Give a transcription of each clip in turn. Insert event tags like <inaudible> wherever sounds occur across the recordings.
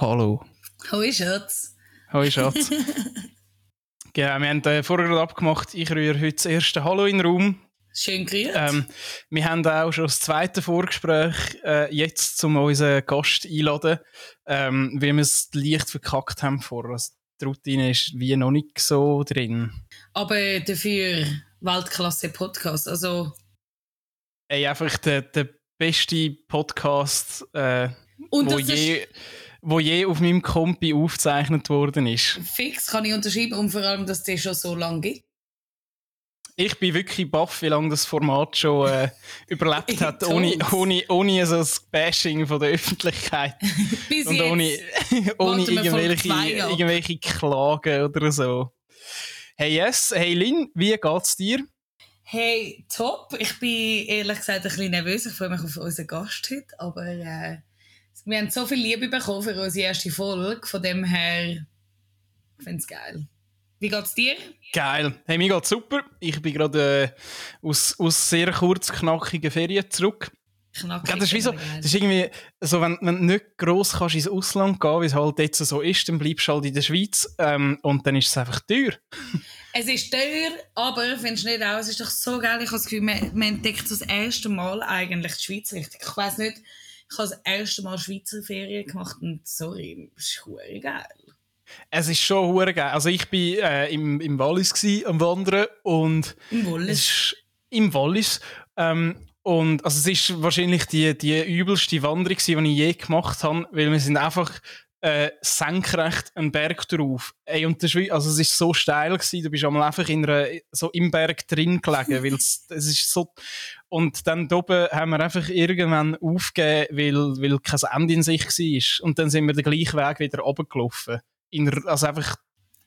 Hallo. Hoi Schatz. Hoi Schatz. <laughs> genau, wir haben äh, vorher gerade abgemacht, ich rühre heute das erste Hallo in den Raum. Schön gerührt. Ähm, wir haben auch schon das zweite Vorgespräch äh, jetzt, um unseren Gast einzuladen, ähm, weil wir es leicht verkackt haben vorher. Also die Routine ist wie noch nicht so drin. Aber dafür Weltklasse-Podcast, also... Ey, einfach der, der beste Podcast, äh, Und wo je, ist wo je auf meinem Kompi aufgezeichnet worden ist. fix, kann ich unterschreiben und vor allem, dass es schon so lange gibt. Ich bin wirklich baff, wie lange das Format schon äh, <laughs> überlebt hat, ohne, ohne, ohne so das Bashing von der Öffentlichkeit <laughs> Bis und ohne, <laughs> ohne irgendwelche, irgendwelche Klagen oder so. Hey Yes, hey Lin, wie geht's dir? Hey, top. Ich bin ehrlich gesagt ein bisschen nervös. Ich freue mich auf unseren Gast heute. Aber äh, wir haben so viel Liebe bekommen für unsere erste Folge. Von dem her, ich finde es geil. Wie geht's dir? Geil. Hey, mir geht's super. Ich bin gerade äh, aus, aus sehr kurz knackigen Ferien zurück. Knackig. Ja, das ist wie so, das ist irgendwie, so, wenn, wenn du nicht gross kannst ins Ausland gehen, wie es halt jetzt so ist, dann bleibst du halt in der Schweiz, ähm, und dann ist es einfach teuer. <laughs> Es ist teuer, aber findest du nicht auch, es ist doch so geil. Ich habe das Gefühl, man, man entdeckt das erste Mal eigentlich die Schweiz richtig. Ich weiß nicht, ich habe das erste Mal Schweizer Ferien gemacht und sorry, ist geil. Es ist schon hure geil. Also ich bin äh, im, im Wallis gsi, am Wandern und Im es Wallis. ist im Wallis ähm, und also es ist wahrscheinlich die, die übelste Wanderung gewesen, die ich je gemacht habe, weil wir sind einfach äh, senkrecht einen Berg drauf. Ey, und das also es ist so steil gewesen, du bist einmal einfach in einer, so im Berg drin gelegen, <laughs> weil es, es ist so, und dann da oben haben wir einfach irgendwann aufgegeben, weil, weil kein Ende in sich war. Und dann sind wir den gleichen Weg wieder runtergelaufen. In, der- also einfach,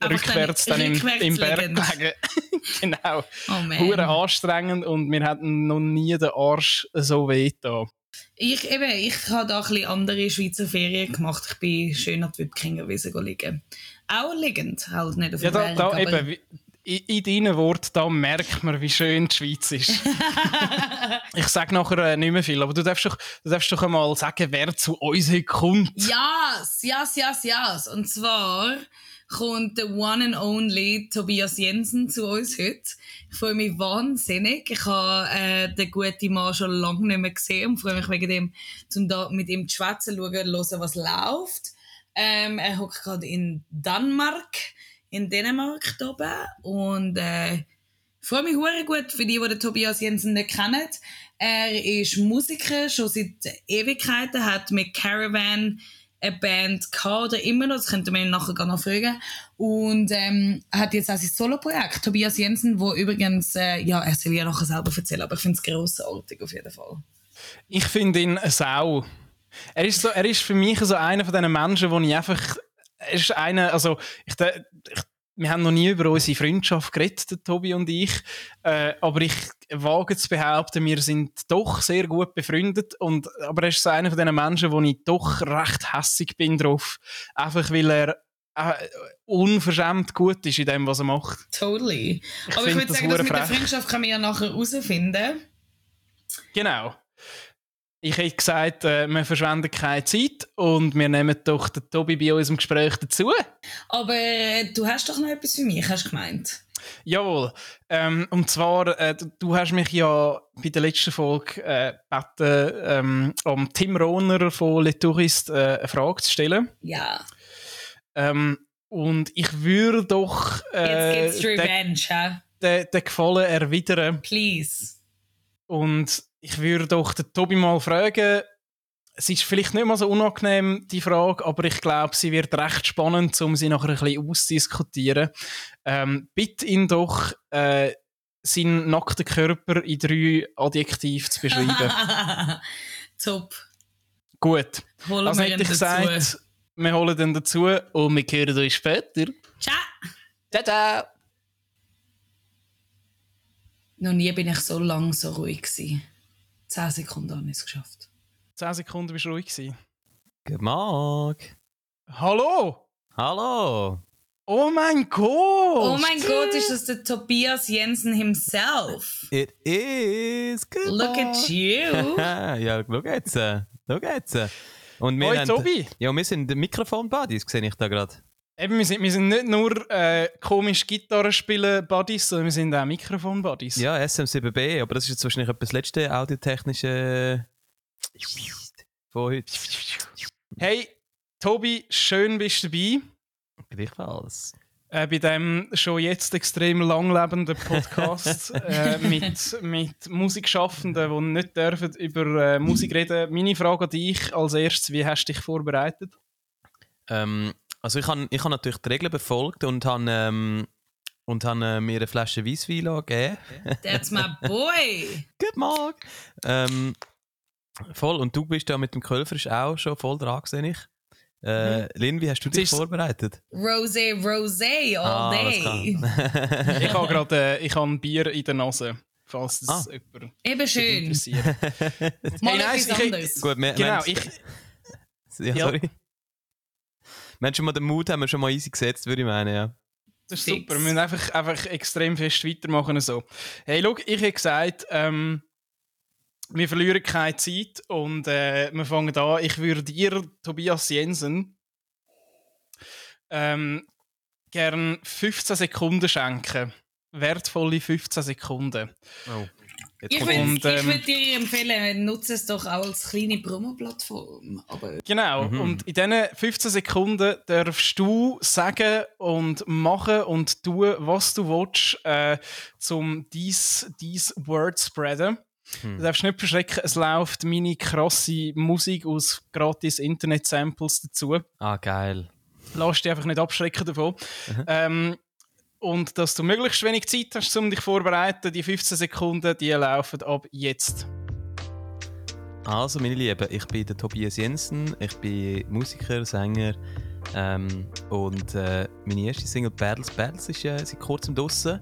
Einfach dann rückwärts dann, im, rückwärts im Berg liegend. gelegen. <laughs> genau. Oh. Hure anstrengend und wir hatten noch nie den Arsch so weh da. Ich, eben, ich habe da ein bisschen andere Schweizer Ferien gemacht. Ich bin schön an die Wübkingerwiese liegen. Auch liegend, halt nicht auf Ja, dem da, Berg, da eben, in, in deinen Worten, da merkt man, wie schön die Schweiz ist. <laughs> ich sage nachher äh, nicht mehr viel, aber du darfst doch, du darfst doch einmal sagen, wer zu uns heute kommt. Yes, yes, yes, yes. Und zwar kommt der one and only Tobias Jensen zu uns heute. Ich freue mich wahnsinnig. Ich habe äh, den guten Mann schon lange nicht mehr gesehen und freue mich wegen dem, um da mit ihm zu schwätzen, schauen, hören, was läuft. Ähm, er hockt gerade in Dänemark, in Dänemark oben und äh, ich freue mich hure gut für die, die den Tobias Jensen nicht kennen. Er ist Musiker, schon seit Ewigkeiten, hat mit Caravan eine Band gehabt, oder immer noch, das könnte man ihn nachher gar noch fragen. Und ähm, hat jetzt auch sein Solo-Projekt, Tobias Jensen, wo übrigens, äh, ja, er soll ja nachher selber erzählen, aber ich finde es grossartig auf jeden Fall. Ich finde ihn eine Sau. Er ist, so, er ist für mich so einer von diesen Menschen, wo ich einfach. Er ist einer, also, ich, ich, wir haben noch nie über unsere Freundschaft geredet, der Tobi und ich. Äh, aber ich wage zu behaupten, wir sind doch sehr gut befreundet. Und, aber er ist so einer von diesen Menschen, wo ich doch recht hässig bin drauf. Einfach weil er äh, unverschämt gut ist in dem, was er macht. Totally. Ich aber ich würde sagen, das mit der frech. Freundschaft kann man ja nachher herausfinden. Genau. Ich hätte gesagt, äh, wir verschwenden keine Zeit und wir nehmen doch den Tobi bei unserem Gespräch dazu. Aber äh, du hast doch noch etwas für mich, hast du gemeint? Jawohl. Ähm, und zwar, äh, du, hast mich ja bei der letzten Folge äh, gebeten, ähm, um Tim Rohner von Le Tourist äh, eine Frage zu stellen. Ja. Ähm, und ich würde doch Jetzt äh, gibt's den, Revenge, hä? den, den Gefallen erwidern. Please. Und ich würde doch den Tobi mal fragen, es ist vielleicht nicht mal so unangenehm, die Frage, aber ich glaube, sie wird recht spannend, um sie nachher ein bisschen auszudiskutieren. Ähm, bitte ihn doch, äh, seinen nackten Körper in drei Adjektiv zu beschreiben. <laughs> Top. Gut. Holen Also hätte ich dazu. gesagt, wir holen den dazu und wir hören uns später. Ciao. Ciao, ciao. Noch nie bin ich so lang so ruhig gewesen. Zehn Sekunden habe ich es geschafft. 10 Sekunden bist du ruhig gewesen. Guten Morgen. Hallo! Hallo. Oh mein Gott! Oh mein Gott, ist das der Tobias Jensen himself? It is. Good Look at you. <laughs> ja, schau jetzt. Schau jetzt. Und wir Hoi haben- Tobi! Ja, wir sind Mikrofon-Buddies, sehe ich da gerade. Eben, wir sind, wir sind nicht nur äh, komisch Gitarre spielen Buddies, sondern wir sind auch Mikrofon-Buddies. Ja, SM7B, aber das ist jetzt wahrscheinlich etwas das letzte audiotechnische von heute. Hey, Tobi, schön bist du dabei. Gleichfalls. Äh, bei dem schon jetzt extrem langlebenden Podcast <laughs> äh, mit, mit Musikschaffenden, die nicht dürfen über äh, Musik reden. Meine Frage an dich als erstes, wie hast du dich vorbereitet? Ähm, also ich habe ich hab natürlich die Regeln befolgt und habe ähm, und habe äh, mir eine Flasche Weisswein gegeben. That's my boy. <laughs> Guten Morgen! Ähm, voll, und du bist ja mit dem Kölfrisch auch schon voll dran, sehe ich. Äh, Lin, wie hast du dich vorbereitet? Rosé, Rosé all Ah, day. <laughs> Ich habe gerade äh, ich habe ein Bier in der Nase, falls das Ah. jemand Eben schön. interessiert. <laughs> Mal Hey, etwas ich- anderes. Gut, wir, genau, ich, ja, ja. sorry. Wir haben schon mal den Mut haben wir schon mal easy gesetzt, würde ich meinen, ja. Das ist Fix. super. Wir müssen einfach, einfach extrem fest weitermachen. So. Hey, schau, ich habe gesagt, ähm, wir verlieren keine Zeit und äh, wir fangen an. Ich würde dir, Tobias Jensen, ähm, gern 15 Sekunden schenken. Wertvolle 15 Sekunden. Oh. Jetzt Ich würde ähm, würd dir empfehlen, nutze es doch auch als kleine Promo-Plattform. Genau, Mhm. und in diesen 15 Sekunden darfst du sagen und machen und tun, was du willst, äh, um dies, dies Word zu spreaden. Hm. Du darfst nicht verschrecken, es läuft meine krasse Musik aus gratis Internet-Samples dazu. Ah, geil. Lass dich einfach nicht abschrecken davon. Ähm, und dass du möglichst wenig Zeit hast, um dich vorzubereiten. Die 15 Sekunden, die laufen ab jetzt. Also, meine Lieben, ich bin der Tobias Jensen, ich bin Musiker, Sänger ähm, und äh, meine erste Single Battles Battles ist äh, seit kurzem draussen.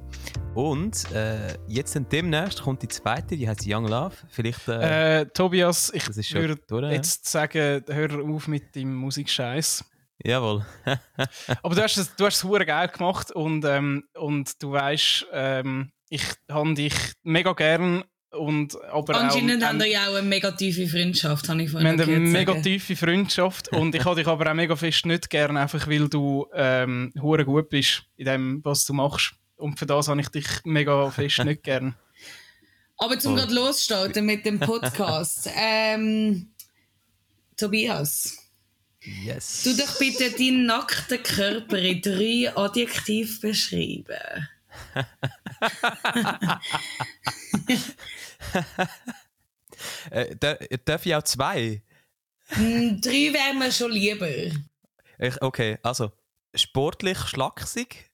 Und äh, jetzt dann demnächst kommt die zweite, die heißt Young Love. Vielleicht, äh, Äh, Tobias, ich würde jetzt sagen, hör auf mit dem Musikscheiß. Jawohl. <laughs> Aber du hast es, du hast es hure geil gemacht und, ähm, und du weißt, ähm, ich habe dich mega gern und aber anscheinend auch, haben wir ja auch eine mega tiefe Freundschaft, habe ich vorhin wir haben eine mega sagen. tiefe Freundschaft und ich habe dich aber auch mega fest nicht gern, einfach weil du ähm, hure gut bist in dem, was du machst. Und für das habe ich dich mega fest nicht gern. <laughs> Aber zum Voll. gerade losstarten mit dem Podcast. <laughs> ähm, Tobias, Yes. du doch bitte deinen nackten Körper in drei Adjektiv beschreiben. Äh, da- darf ich auch zwei? Hm, drei wären mir schon lieber. Ich, okay, also sportlich, schlaksig.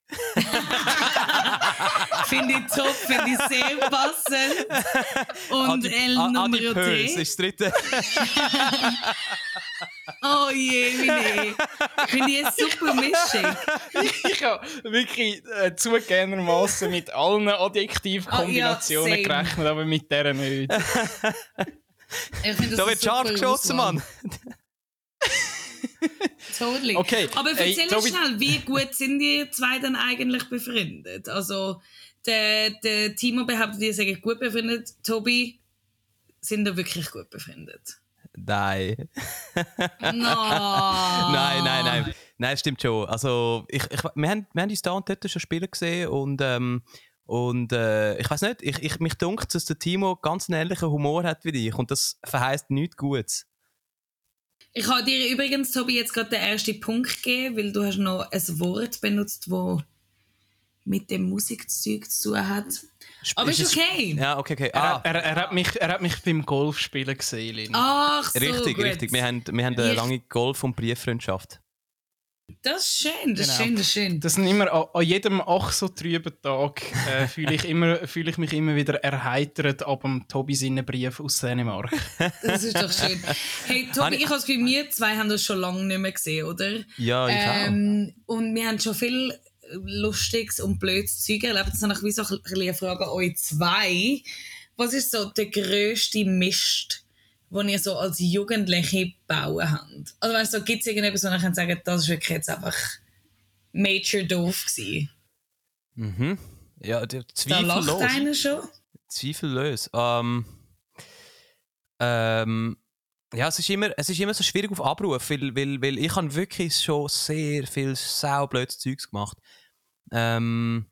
Finde ich top, finde ich sehr passend. <laughs> Und Adi- El Numero T. ist das dritte. <laughs> Oh je, meine. Finde ich eine super Mischung. ich habe wirklich äh, zugegebenermaßen mit allen Adjektivkombinationen Ah, ja, gerechnet, aber mit der nicht. Da wird scharf geschossen. Mann. Totally. Okay, Aber ey, erzähl Tobi- schnell, wie gut sind ihr zwei dann eigentlich befreundet? Also, der, der Timo behauptet, ihr seid gut befreundet. Tobi, sind ihr wirklich gut befreundet? Nein. No. Nein, nein, nein. Nein, stimmt schon. Also, ich, ich, wir, haben, wir haben uns da und dort schon spielen gesehen und, ähm, und äh, ich weiß nicht, ich, ich, mich dunkt, dass der Timo ganz einen ähnlichen Humor hat wie ich und das verheißt nichts Gutes. Ich habe dir übrigens, Tobi, jetzt gerade den ersten Punkt gegeben, weil du hast noch ein Wort benutzt, das mit dem Musikzeug zu tun hat. Aber ist es- okay. Ja, okay, okay. Er, Ah, er, er, hat mich, er hat mich beim Golfspielen gesehen, Lin. Ach so, richtig, gut. richtig. Wir haben, wir haben eine Ich- lange Golf- und Brieffreundschaft. Das ist schön, das ist Genau. schön, das ist schön. Das sind immer an, an jedem ach so trüben Tag äh, fühle ich, immer- <laughs> fühle ich mich immer wieder erheitert ab dem Tobi seinen Brief aus Dänemark. Das ist doch schön. Hey, <laughs> Tobi, ich- ich habe das Gefühl, wir zwei haben das schon lange nicht mehr gesehen, oder? Ja, ich Ähm, und wir haben schon viel Lustiges und blödes Zeug erlebt. Jetzt habe ich wie so ein bisschen eine Frage an euch zwei. Was ist so der grösste Mist, den ihr so als Jugendliche bauen habt? Also weißt du, so, gibt es irgendetwas, wo ihr könnt sagen, das ist wirklich jetzt einfach major doof gewesen? Mhm. Ja, der Da lacht einer schon. Zweifellos. Ähm, ähm, Ja, es ist immer, es ist immer so schwierig auf Abruf, weil, weil, weil ich habe wirklich schon sehr viel saublödes Zeugs gemacht. Ähm,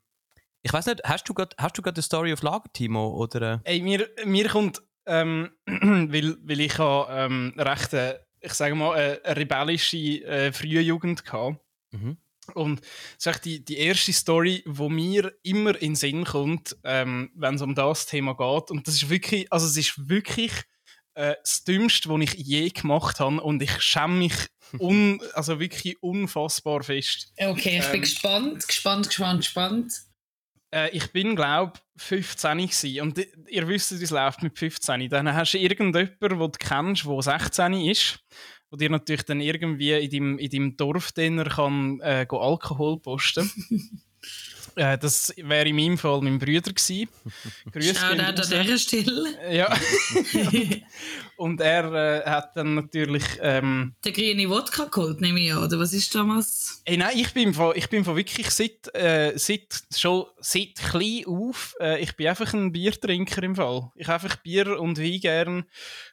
ich weiß nicht, hast du gerade hast du gerade eine Story auf Lager, Timo? Oder, äh? Ey, mir, mir kommt, ähm, <clears throat> weil, weil ich habe ähm, recht, äh, ich sage mal, äh, eine rebellische äh, frühe Jugend hatte. Mhm. Und das ist die, die erste Story, wo mir immer in den Sinn kommt, ähm, wenn es um das Thema geht. Und das ist wirklich, also es ist wirklich äh, das Dümmste, was ich je gemacht habe. Und ich schäme mich un, also wirklich unfassbar fest. Okay, ich bin Ähm. gespannt, gespannt, gespannt, gespannt. Äh, ich bin, glaube ich, 15 gewesen. Und ihr wisst, es läuft mit 15. Dann hast du irgendjemanden, den du kennst, der 16 ist, wo dir natürlich dann irgendwie in deinem, in deinem Dorf kann, äh, Alkohol posten <laughs> äh, Das wäre in meinem Fall mein Bruder gewesen. <laughs> Grüß Schau da an dieser Stelle. Ja. <laughs> Und er äh, hat dann natürlich... Ähm, Der grüne Wodka geholt, nehme ich an, oder was ist damals? Ey, nein, ich bin von, ich bin von wirklich seit, äh, seit, schon seit klein auf, äh, ich bin einfach ein Biertrinker im Fall. Ich habe einfach Bier und Wein gern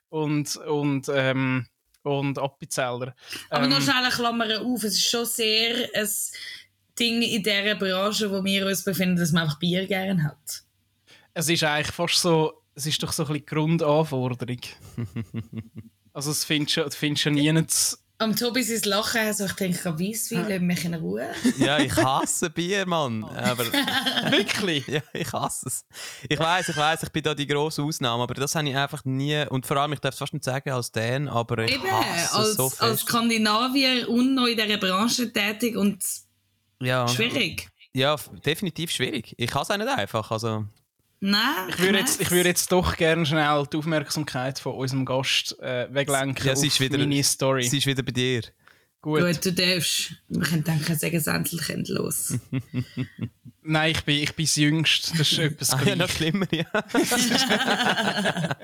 und, und, ähm, und Appenzeller. Aber ähm, noch schnell eine Klammer auf, es ist schon sehr ein Ding in dieser Branche, wo wir uns befinden, dass man einfach Bier gerne hat. Es ist eigentlich fast so, es ist doch so ein bisschen die Grundanforderung. <laughs> also das findest du, das findest du nie. Am Tobi sein Lachen, also ich denke, Weisswein, lass mich in Ruhe. <laughs> Ja, ich hasse Bier, Mann. Aber <laughs> Wirklich? ja, ich hasse es. Ich weiß, ich weiß, ich bin da die grosse Ausnahme, aber das habe ich einfach nie. Und vor allem, ich darf es fast nicht sagen als Dan, aber ich Eben, hasse es als, so als fest. Skandinavier und noch in dieser Branche tätig und ja, schwierig. ja, definitiv schwierig. Ich kann es auch nicht einfach. Also, Nein, Ich würde jetzt, ich würde jetzt doch gerne schnell die Aufmerksamkeit von unserem Gast äh, weglenken Ja, sie ist wieder- meine Story. sie ist wieder bei dir. Gut. Gut, du darfst. Wir können denken, sagen es endlich endlos. <laughs> Nein, ich bin, ich bin das Jüngste. Das ist <laughs> etwas Ah, ja, noch schlimmer, ja. <laughs>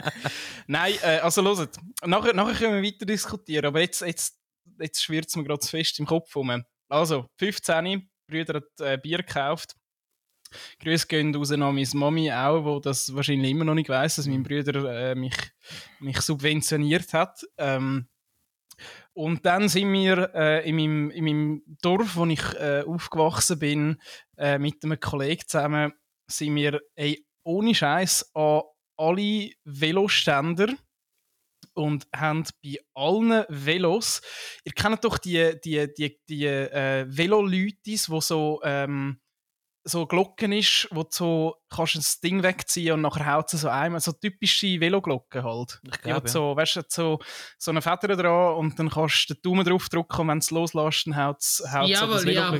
Nein, äh, also hört, nachher, nachher können wir weiter diskutieren, aber jetzt, jetzt, jetzt schwirrt es mir gerade zu fest im Kopf rum. Also, 15, Brüder hat äh, Bier gekauft. Grüße gehen raus an meine Mami auch, wo das wahrscheinlich immer noch nicht weiss, dass mein Bruder äh, mich, mich subventioniert hat. Ähm, und dann sind wir äh, in, meinem, in meinem Dorf, wo ich äh, aufgewachsen bin, äh, mit einem Kollegen zusammen, sind wir ey, ohne Scheiß an alle Veloständer und haben bei allen Velos, ihr kennt doch die, die, die, die äh, Velolütis, wo so, ähm, so Glocken ist, wo du so kannst das Ding wegziehen und nachher haut es so einmal, so typische Veloglocken halt. Ich glaube, hat so, weißt du, so, so eine Feder dran und dann kannst du den Daumen drauf drücken und wenn es loslässt, dann haut es so das Jawohl, ja.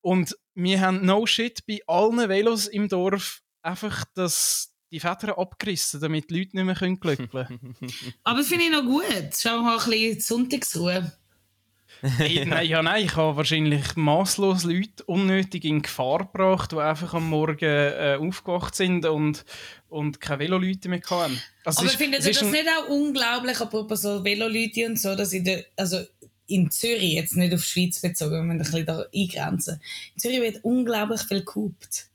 Und wir haben no shit bei allen Velos im Dorf einfach das, die Federn abgerissen, damit die Leute nicht mehr können glückeln <laughs> Aber das finde ich noch gut. Schauen wir mal ein bisschen Sonntagsruhe. Hey, nein, ja, nein, ich habe wahrscheinlich maßlos Leute unnötig in Gefahr gebracht, die einfach am Morgen äh, aufgewacht sind und, und keine Veloleute mehr hatten. Also Aber ist- findet ihr das nicht auch unglaublich, apropos so Veloleute und so, dass in der, also in Zürich, jetzt nicht auf die Schweiz bezogen, wir müssen ein bisschen da eingrenzen. In Zürich wird unglaublich viel gehupt.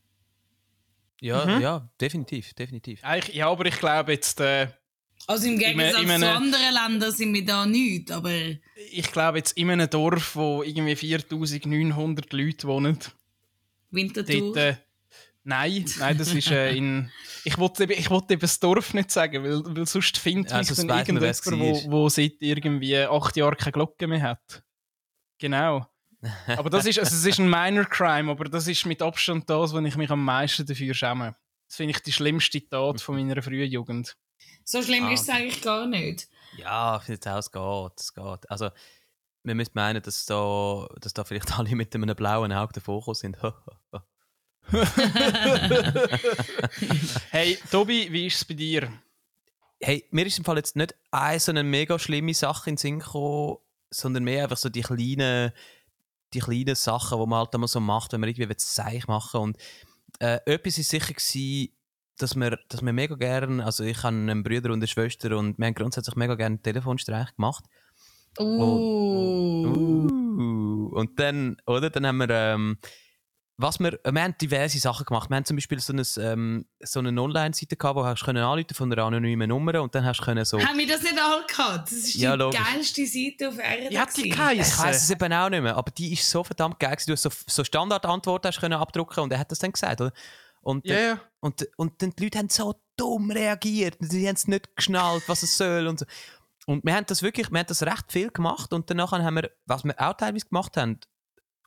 Ja, Mhm. ja, definitiv, definitiv. Ja, aber ich glaube jetzt, äh, Also im Gegensatz in einem- zu anderen Ländern sind wir da nicht, aber ich glaube jetzt in einem Dorf, wo irgendwie 4900 Leute wohnen, Winterthur. dort, äh, nein, nein, das ist äh, in, <laughs> ich wollte eben, ich wollte eben das Dorf nicht sagen, weil, weil sonst findet Ja, mich sonst dann irgendjemand, es wo, wo seit irgendwie acht Jahren keine Glocke mehr hat. Genau. Aber das ist, also es ist ein Minor Crime, aber das ist mit Abstand das, wo ich mich am meisten dafür schäme. Das finde ich die schlimmste Tat von meiner frühen Jugend. so schlimm Ah, ist es eigentlich gar nicht. Ja, ich finde jetzt auch, es geht, es geht. Also, man müsste meinen, dass da, dass da vielleicht <laughs> alle mit einem blauen Auge davor sind. <laughs> Hey, Tobi, wie ist es bei dir? hey, mir ist im Fall jetzt nicht eine so eine mega schlimme Sache in den Sinn gekommen, sondern mehr einfach so die kleinen, die kleinen Sachen, die man halt immer so macht, wenn man irgendwie ein Zeich machen will. Und äh, etwas ist sicher gewesen, dass wir, dass wir mega gerne, also ich habe einen Bruder und eine Schwester und wir haben grundsätzlich mega gerne Telefonstreich gemacht. Uh. Uh. Und dann, oder, dann haben wir, ähm, was wir, wir haben diverse Sachen gemacht. Wir haben zum Beispiel so, ein, ähm, so eine Online-Seite gehabt, wo hast du anrufen von einer anonymen Nummer und dann hast du können so... Haben wir das nicht alle gehabt? Das ist Ja, die logisch. geilste Seite auf Erde. Wie hat die gewesen. Ich weiß es eben auch nicht mehr, aber die ist so verdammt geil. Du hast so, so Standardantworten hast können abdrucken und er hat das dann gesagt, oder? Und, Ja, ja. und, und dann die Leute haben so dumm reagiert. Sie haben es nicht geschnallt, was es soll und so. Und wir haben das wirklich, wir haben das recht viel gemacht und danach haben wir, was wir auch teilweise gemacht haben,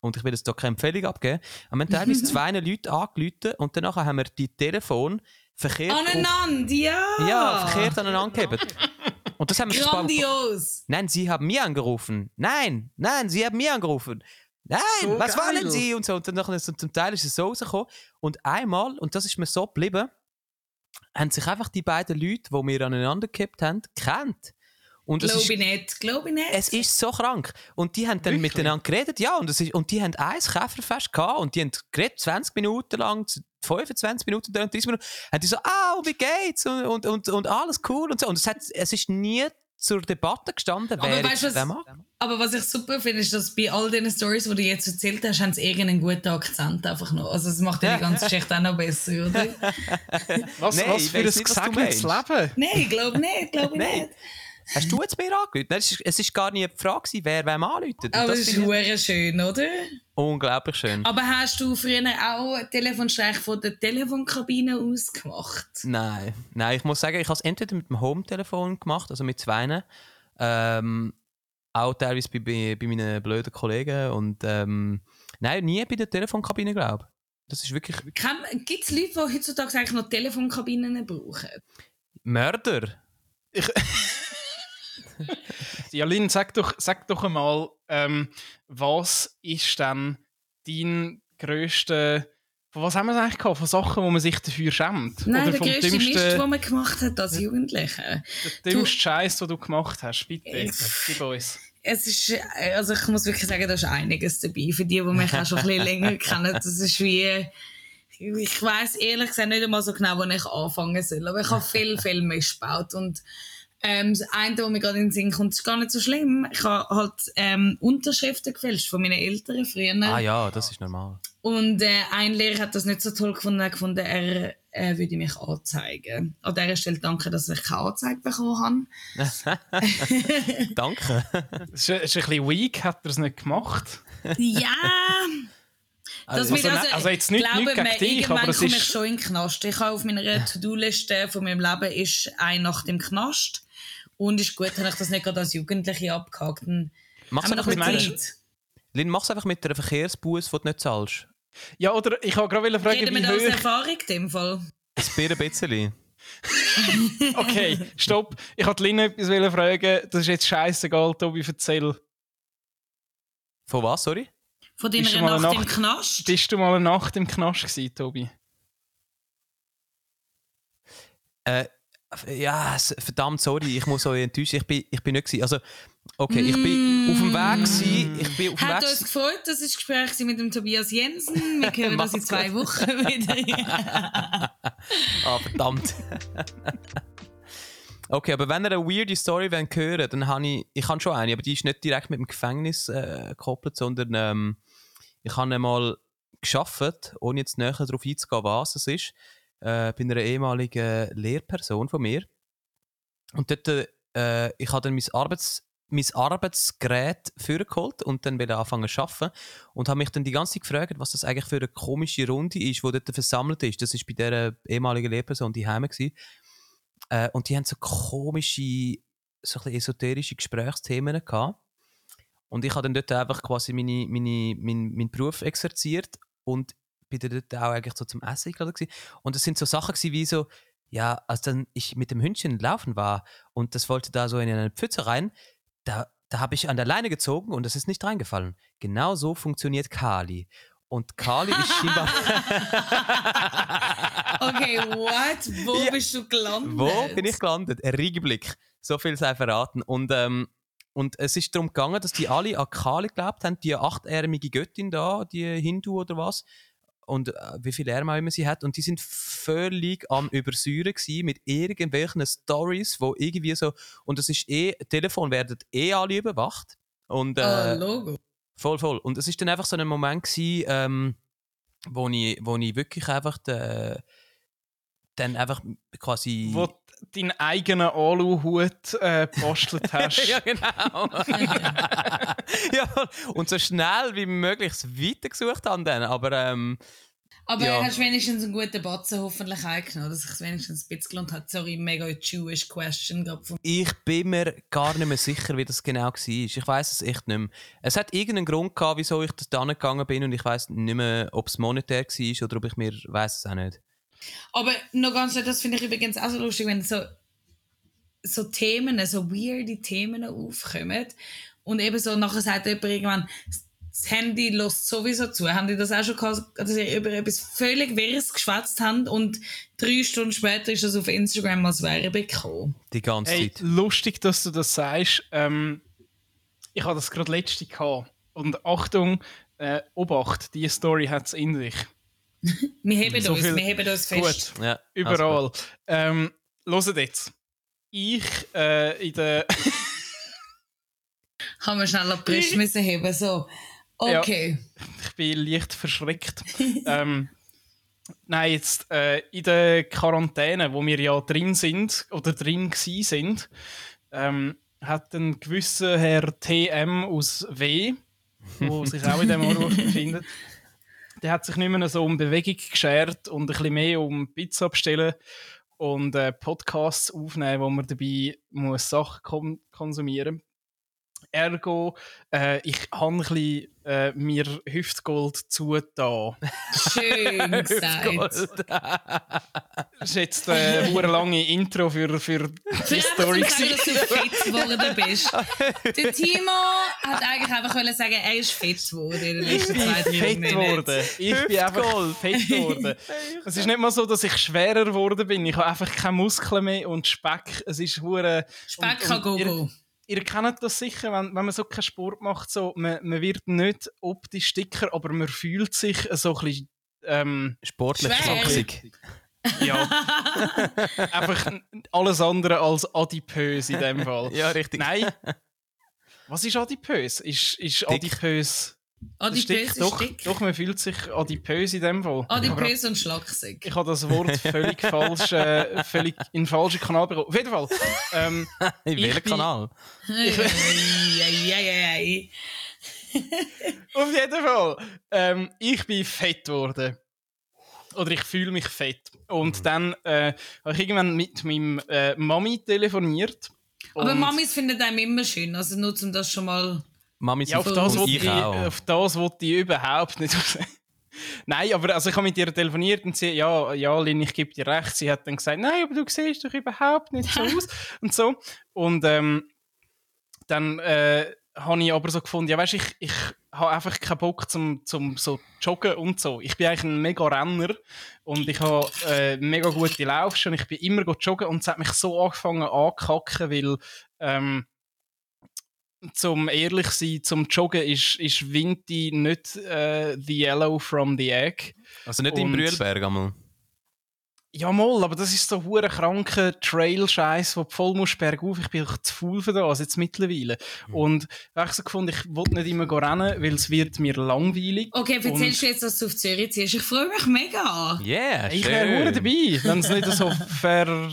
und ich will jetzt hier keine Empfehlung abgeben, aber wir haben teilweise <laughs> zwei Leute angerufen und danach haben wir die Telefon verkehrt, auf, Aneinander, ja! ja, verkehrt aneinander gegeben. Und das haben wir Grandios! Nein, Sie haben mir angerufen. Nein, nein, Sie haben mir angerufen. Nein, So was geil. wollen Sie? Und so. Und dann zum Teil ist es so rausgekommen. Und einmal, und das ist mir so geblieben, haben sich einfach die beiden Leute, die wir aneinander gekippt haben, gekannt. Und es Glaube ist, ich nicht, glaube ich nicht. es ist so krank. Und die haben dann Wirklich? miteinander geredet, ja. Und, es ist, und die haben ein Käferfest gehabt und die haben geredet 20 Minuten lang, 25 Minuten, dann 30 Minuten. Haben die so, ah, wie geht's? Und, und, und, und alles cool und so. Und es, hat, es ist nie zur Debatte gestanden, Aber wer weißt jetzt du was-. Aber was ich super finde, ist, dass bei all diesen Stories, die du jetzt erzählt hast, haben sie irgendeinen guten Akzent einfach noch. Also, es macht ja die ganze Geschichte auch noch besser, oder? Was, <laughs> Nein, was ich für ein gesegnetes. Leben. Nein, glaube nicht, glaube nicht. Hast du jetzt mir angerufen? Nein, Es ist gar nie die Frage, wer wem anruft. Und Aber das es ist ich hure schön, oder? unglaublich schön. Aber hast du früher auch Telefonstreich von der Telefonkabine aus gemacht? Nein, nein, ich muss sagen, ich habe es entweder mit dem Home-Telefon gemacht, also mit zwei. Ähm, auch teilweise bei, bei, bei meinen blöden Kollegen. Und ähm, nein, nie bei der Telefonkabine, glaube ich. Das ist wirklich Gibt es Leute, die heutzutage eigentlich noch Telefonkabinen brauchen? Mörder. <laughs> <laughs> Ja, Lynn, sag doch, sag doch einmal, ähm, was ist denn dein grösster. Von was haben wir es eigentlich gehabt? Von Sachen, wo man sich dafür schämt? Nein, Oder der grösste Mist, dümmsten, den man gemacht hat als Jugendlicher. der dümmste Scheiß, den du gemacht hast? Bitte, Ich- gib uns. Es ist, äh, also ich muss wirklich sagen, da ist einiges dabei. Für die, die mich auch schon ein bisschen länger <laughs> kennen, das ist wie, ich weiß ehrlich gesagt nicht einmal so genau, wo ich anfangen soll. Aber ich habe viel, viel missgebaut. Und ähm, das eine, was mir gerade in den Sinn kommt, ist gar nicht so schlimm. Ich habe halt ähm, Unterschriften gefälscht von meinen Eltern früher. Ah ja, das ist normal. Und äh, ein Lehrer hat das nicht so toll gefunden, er gefunden, er äh, würde mich anzeigen. An dieser Stelle danke, dass ich keine Anzeige bekommen habe. <laughs> Danke. Es ist, ist ein bisschen weak, hat er es nicht gemacht. ja, Also, wir also, also jetzt nicht- glauben, nicht gegen dich, irgendwann aber es komme ist- ich schon in den Knast. Ich habe auf meiner To-Do-Liste von meinem Leben ist eine Nacht im Knast. Und ist gut, habe ich das nicht gerade als Jugendliche abgehakt. Dann mach's wir einfach noch mit Zeit. Lynn, mach's einfach mit einer Verkehrsbuß, die du nicht zahlst. Ja, oder ich habe gerade fragen, Reden wir wie da aus hoch. Erfahrung in dem Fall? Ein Bier ein bisschen. <laughs> Okay, stopp. Ich wollte Lynn etwas fragen. Das ist jetzt scheißegal, Tobi, erzähl. Von was, sorry? Von deiner Nacht eine im Knast? Bist du mal eine Nacht im Knast gewesen, Tobi? Äh, ja, verdammt, sorry, ich muss euch enttäuschen. Ich bin, ich bin nicht gewesen. Also, okay, ich bin auf dem Weg gewesen. Ich bin auf dem Hat Weg uns gefreut, das war das Gespräch mit dem Tobias Jensen. Wir <laughs> hören das in zwei. Wochen wieder. <laughs> Ah, verdammt. <laughs> okay, aber wenn ihr eine weirde Story wollt hören dann habe ich, ich habe schon eine, aber die ist nicht direkt mit dem Gefängnis äh, gekoppelt, sondern ähm, ich habe einmal geschafft, ohne jetzt näher darauf einzugehen, was es ist, äh, bei einer ehemaligen Lehrperson von mir. Und dort, äh, ich habe dann mein Arbeits mein Arbeitsgerät vorgeholt und dann wieder anfangen zu arbeiten und habe mich dann die ganze Zeit gefragt, was das eigentlich für eine komische Runde ist, die dort versammelt ist. Das ist bei dieser ehemaligen Lehrperson die Heime gsi. Äh, und die haben so komische, so ein esoterische Gesprächsthemen gehabt. Und ich habe dann dort einfach quasi meine, meine, mein, meinen Beruf exerziert und bin dort auch eigentlich so zum Essen gerade gewesen. Und es sind so Sachen gewesen wie so, ja, als dann ich mit dem Hündchen laufen war und das wollte da so in eine Pfütze rein, da, da habe ich an der Leine gezogen und es ist nicht reingefallen. Genau so funktioniert Kali. Und Kali ist scheinbar. <laughs> Okay, what? Wo Ja. bist du gelandet? Wo bin ich gelandet? Ein Riegenblick. So viel sei verraten. Und, ähm, und es ist darum gegangen, dass die alle an Kali geglaubt haben, die achtärmige Göttin da, die Hindu oder was. Und äh, wie viele Ärmel auch immer sie hat. Und die sind völlig am Übersäuren gewesen mit irgendwelchen Stories, wo irgendwie so. Und es ist eh, Telefon werden eh alle überwacht. Und, Oh, äh, Logo. Voll, voll. Und es ist dann einfach so ein Moment gewesen, ähm, wo ich, wo ich wirklich einfach den, dann einfach quasi... Wo deinen eigenen Aluhut äh, gebastelt <laughs> hast. ja, genau. <laughs> ja, und so schnell wie möglich weitergesucht haben dann, aber ähm, Aber Ja. hast wenigstens einen guten Batzen hoffentlich eingenommen, dass ich wenigstens ein bisschen gelohnt hat. Sorry, mega Jewish question von ich bin mir gar nicht mehr sicher, wie das genau war. Ich weiß es echt nicht mehr. Es hat irgendeinen Grund gehabt, wieso ich das da gegangen bin und ich weiß nicht mehr, ob es monetär war oder ob ich mir, weiß es auch nicht. Aber noch ganz schnell, das finde ich übrigens auch so lustig, wenn so, so Themen, so weirde Themen aufkommen und eben so nachher sagt jemand irgendwann, das Handy lässt sowieso zu. Haben die das auch schon gehabt, dass sie über etwas völlig Wirres geschwätzt haben und drei Stunden später ist das auf Instagram als Werbung gekommen? Die ganze Hey, Zeit. lustig, dass du das sagst. Ähm, ich habe das gerade letzte gehabt. Und Achtung, äh, Obacht, die Story hat es in sich. <laughs> Wir heben So uns, viel- wir heben uns fest. Gut, Ja, überall. Ähm, Hört jetzt. Ich äh, in der. <laughs> Haben wir schnell die Brust müssen heben, so. Okay. ich bin leicht verschreckt. <laughs> ähm, nein, jetzt äh, in der Quarantäne, wo wir ja drin sind oder drin gsi sind, ähm, hat ein gewisser Herr TM aus W, wo sich auch in dem Ort befindet, der hat sich nicht mehr so um Bewegung geschert und ein bisschen mehr um Pizza bestellen und äh, Podcasts aufnehmen, wo man dabei muss Sachen kon konsumieren Ergo, äh, ich habe ein bisschen äh, mir Hüftgold zugetan. Schön <laughs> gesagt. Hüftgold. Das ist jetzt äh, eine lange Intro für, für die Story. sagen, dass du fit geworden bist. <laughs> Der Timo hat eigentlich einfach wollen sagen, er ist fit geworden in den Ich letzten bin zwei, drei fett geworden. Ich bin einfach fett geworden. <laughs> Es ist nicht mal so, dass ich schwerer geworden bin. Ich habe einfach keine Muskeln mehr und Speck. Es ist hure. Speck und- kann und go ihr- go. Ihr kennt das sicher, wenn, wenn man so keinen Sport macht, so, man, man wird nicht optisch dicker, aber man fühlt sich so ein bisschen, ähm, Sportlich sachsig. ja, <laughs> einfach alles andere als adipös in dem Fall. <laughs> Ja, richtig. Nein. Was ist adipös? Ist, ist Dick. adipös Adipös dick? ist Doch, dick. doch, man fühlt sich adipös in dem Fall. Adipös und schlaksig. ich habe das Wort <laughs> völlig falsch, äh, völlig in den falschen Kanal bekommen. Auf jeden Fall. Ähm, <laughs> In ich welchem bin- Kanal? Eieiei. <laughs> auf jeden Fall. Ähm, ich bin fett geworden. Oder ich fühle mich fett. Und dann äh, habe ich irgendwann mit meinem äh, Mami telefoniert. Aber Mamis finden einem immer schön, also nur um das schon mal... Mami Ja, auf das, und ich ich, auch. auf das wollte ich überhaupt nicht. <laughs> Nein, aber also ich habe mit ihr telefoniert und sie, ja, ja, Lin, ich gebe dir recht. Sie hat dann gesagt, nein, aber du siehst doch überhaupt nicht so <laughs> aus und so. Und ähm, dann äh, habe ich aber so gefunden, ja, weißt, ich, ich habe einfach keinen Bock zum, zum so joggen und so. Ich bin eigentlich ein mega Renner und ich habe äh, mega gute Laufschuhe und ich bin immer joggen und es hat mich so angefangen anzukacken, weil ähm, zum ehrlich sein, zum Joggen ist, ist Vinti nicht äh, the yellow from the egg. Also nicht im Und- Brühlberg einmal. Ja, mal, aber das ist so hure kranker Trail-Scheiß, wo du voll musst bergauf. Ich bin zu faul für das jetzt mittlerweile. Und ich habe so gefunden, ich wollte nicht immer go rennen, weil es wird mir langweilig. Okay, erzählst Und- du jetzt, dass du auf Zürich ziehst? Ich freue mich mega. Yeah, Ich schön. wäre hure dabei. Wenn es nicht so ver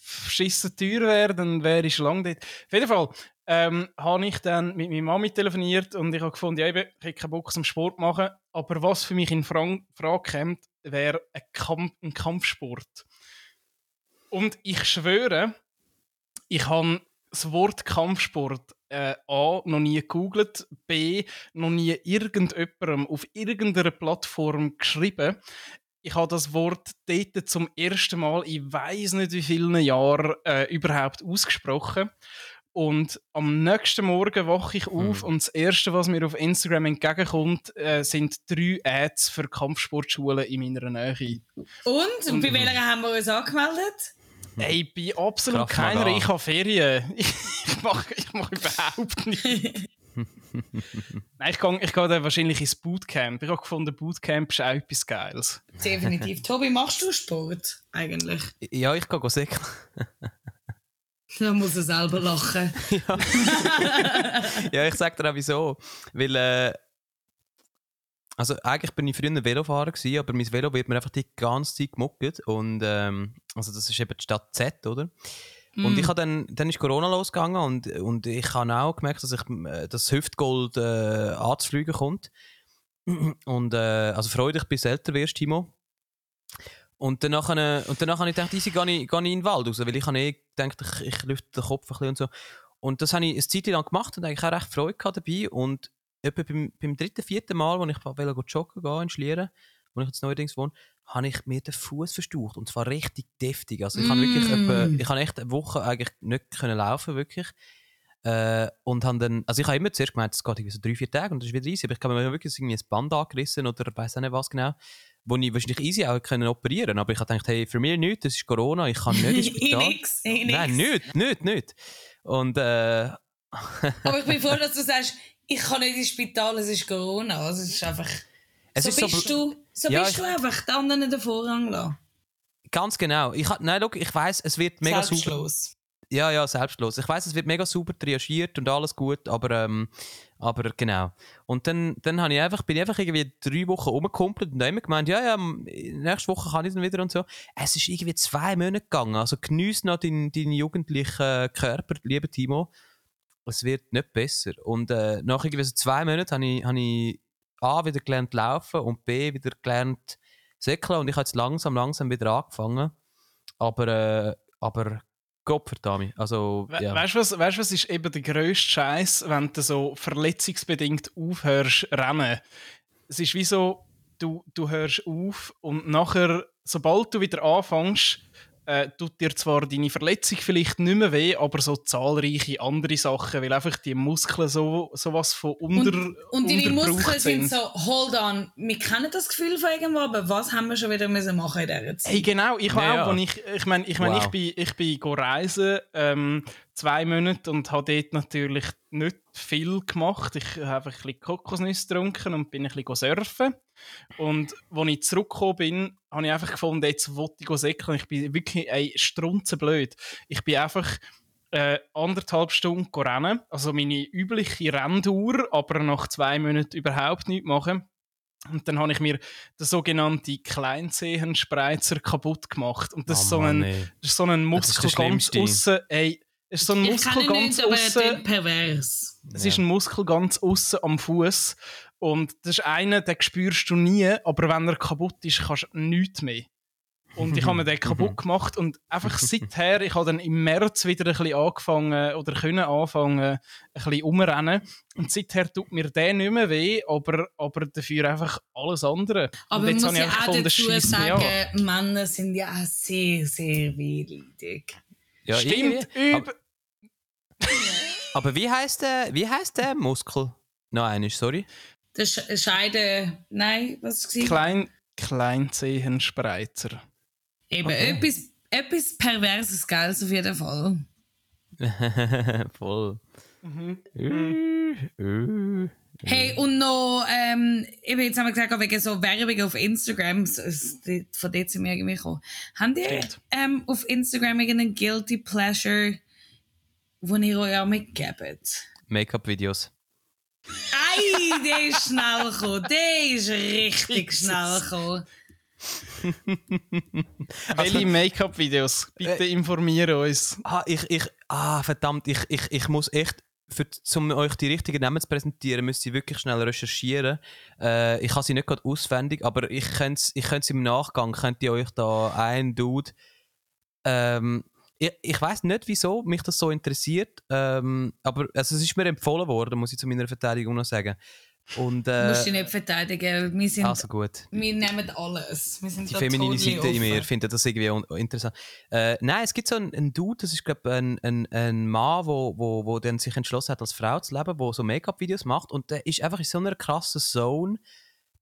verschissen teuer wäre, dann wäre ich schon lange dort. Auf jeden Fall ähm, habe ich dann mit meiner Mami telefoniert und ich habe gefunden, ja, eben, ich habe keinen Bock zum Sport machen, aber was für mich in Fra Frage kommt, wäre ein, Kamp ein Kampfsport. Und ich schwöre, ich habe das Wort Kampfsport äh, A noch nie gegoogelt, B noch nie irgendjemandem auf irgendeiner Plattform geschrieben. Ich habe das Wort dort zum ersten Mal in weiß nicht wie vielen Jahren äh, überhaupt ausgesprochen. Und am nächsten Morgen wache ich auf Hm. und das Erste, was mir auf Instagram entgegenkommt, äh, sind drei Ads für Kampfsportschulen in meiner Nähe. Und? Und bei welcher haben wir uns angemeldet? Hey, bei absolut keiner. Ich habe Ferien. <laughs> Ich mache ich mach überhaupt nichts. <laughs> Nein, ich gehe ich dann wahrscheinlich ins Bootcamp. Ich habe gefunden, Bootcamp ist auch etwas Geiles. Definitiv. Tobi, machst du Sport eigentlich? Ja, ich gehe säckeln. <laughs> Da muss er selber lachen. <laughs> ja, ich sag dir auch wieso. Weil, äh, also eigentlich bin ich früher Velofahrer gewesen, aber mein Velo wird mir einfach die ganze Zeit gemuckert und ähm, also das ist eben die Stadt Z, oder? Und ich habe dann, dann ist Corona losgegangen und, und ich habe auch gemerkt, dass ich äh, das Hüftgold äh, anzufliegen kommt. Und äh, also freudig bis älter wirst, Timo. Und danach, äh, und danach habe ich gedacht, easy, gehe ich, gehe ich in den Wald raus, weil ich habe eh gedacht, ich, ich lüfte den Kopf ein bisschen und so. Und das habe ich eine Zeit lang gemacht und eigentlich auch recht Freude gehabt dabei. Und etwa beim, beim dritten, vierten Mal, als ich wollte joggen gehen in Schlieren, wo ich jetzt neuerdings wohne, habe ich mir den Fuß verstaucht und zwar richtig deftig. Also ich habe wirklich Mm. etwa, ich habe echt eine Woche eigentlich nicht können laufen wirklich. Äh, und habe dann, also ich habe immer zuerst gemeint, es geht irgendwie so drei, vier Tage und das ist wieder easy, aber ich habe mir wirklich irgendwie ein Band angerissen oder weiß auch nicht was genau, wo ich wahrscheinlich easy auch können operieren aber ich habe gedacht, hey, für mich nichts, das ist Corona, ich kann nicht ins Ich <laughs> Spital. nix, ich nix. Nein, nicht, nicht, nicht. Und äh, Aber ich bin froh, <laughs> dass du sagst, ich kann nicht ins Spital, es ist Corona. Also es ist einfach. Es so ist so bist bl- du, so Ja, bist ich- du einfach den anderen den Vorrang lassen. ganz genau. Ich, nein, schau, ich weiß, es wird mega super. Selbstlos. Ja, ja, selbstlos. Ich weiß, es wird mega super triagiert und alles gut, aber, ähm, aber genau. Und dann, dann habe ich einfach, bin ich einfach irgendwie drei Wochen rumgekumpelt und habe immer gemeint, ja, ja, nächste Woche kann ich dann wieder und so. Es ist irgendwie zwei Monate gegangen. Also geniess noch deinen deinen jugendlichen Körper, lieber Timo. Es wird nicht besser. Und äh, nach irgendwie so zwei Monaten habe ich, habe ich A, wieder gelernt laufen und B, wieder gelernt säckeln und ich habe jetzt langsam, langsam wieder angefangen. Aber, äh, aber Gott verdammt. Also, We ja. Weißt du, was, weißt, was ist eben der grösste Scheiß, wenn du so verletzungsbedingt aufhörst rennen? Es ist wie so, du, du hörst auf und nachher, sobald du wieder anfängst, äh, tut dir zwar deine Verletzung vielleicht nicht mehr weh, aber so zahlreiche andere Sachen, weil einfach die Muskeln so sowas von unter Und, und deine Muskeln sind so, hold on, wir kennen das Gefühl von irgendwo, aber was haben wir schon wieder müssen machen in dieser Zeit? Hey, genau, ich Ja, auch, ja. ich, ich meine, ich, mein, Wow. ich bin, ich bin go reisen, ähm, zwei Monate und habe dort natürlich nicht viel gemacht. Ich habe einfach ein bisschen Kokosnüsse getrunken und bin ein bisschen go surfen. Und als ich zurückgekommen bin, habe ich einfach gefunden, jetzt wollte ich säckeln. Ich bin wirklich ey, strunzenblöd. Ich bin einfach äh, anderthalb Stunden rennen, also meine übliche Renndauer, aber nach zwei Monaten überhaupt nichts machen. Und dann habe ich mir den sogenannten Kleinzehenspreizer kaputt gemacht. Und das, ist, so Oh Mann, ein, das ist so ein Das ist Muskel ganz aussen. Ey, es ist so ein ich Muskel ganz nicht, aber aussen. Es ist ein Muskel ganz außen am Fuß und das ist einer, den spürst du nie, aber wenn er kaputt ist, kannst du nichts mehr. Und ich habe mir den kaputt gemacht und einfach <laughs> seither, ich habe dann im März wieder ein bisschen angefangen oder können anfangen, ein bisschen umrennen. Und seither tut mir der nicht mehr weh, aber, aber dafür einfach alles andere. Aber und man jetzt muss habe ich auch gefunden, das dazu sagen, Männer sind ja auch sehr, sehr wehleidig. Ja, Stimmt, irgendwie. üb Aber wie heißt der, wie heißt der Muskel? Nein, ist sorry. Der Sch Scheide... Nein, was war es? Klein, Kleinzehenspreizer. Eben, Okay. etwas, etwas Perverses, gell, auf jeden Fall. <laughs> Voll. Mhm. Äh, äh. Hey, und noch, ähm, eben jetzt haben wir gesagt, wegen so Werbung auf Instagram, von dort sind wir irgendwie gekommen. Habt ihr ähm, auf Instagram irgendeinen Guilty Pleasure, den ihr euch auch mitgebt? Make-up-Videos. Ei, der ist schnell gekommen. Der ist richtig gekommen. <laughs> Welche Make-up-Videos? Bitte informiere uns. Ah, ich, ich, ah, verdammt, ich, ich, ich muss echt, für, um euch die richtigen Namen zu präsentieren, müsst ihr wirklich schnell recherchieren. Äh, ich habe sie nicht gerade auswendig, aber ich könnte es ich könnte im Nachgang, könnt ihr euch da ein Dude, ähm, ich, ich weiß nicht, wieso mich das so interessiert, ähm, aber also, es ist mir empfohlen worden, muss ich zu meiner Verteidigung noch sagen. Und, Du musst äh, dich nicht verteidigen. Wir, sind, also gut. wir nehmen alles. Wir sind die feminine Seite in mir findet das irgendwie interessant. Äh, nein, es gibt so einen, einen Dude, das ist glaube ein, ein, ein Mann, wo, wo, wo dann sich entschlossen hat, als Frau zu leben, der so Make-up-Videos macht und der ist einfach in so einer krassen Zone,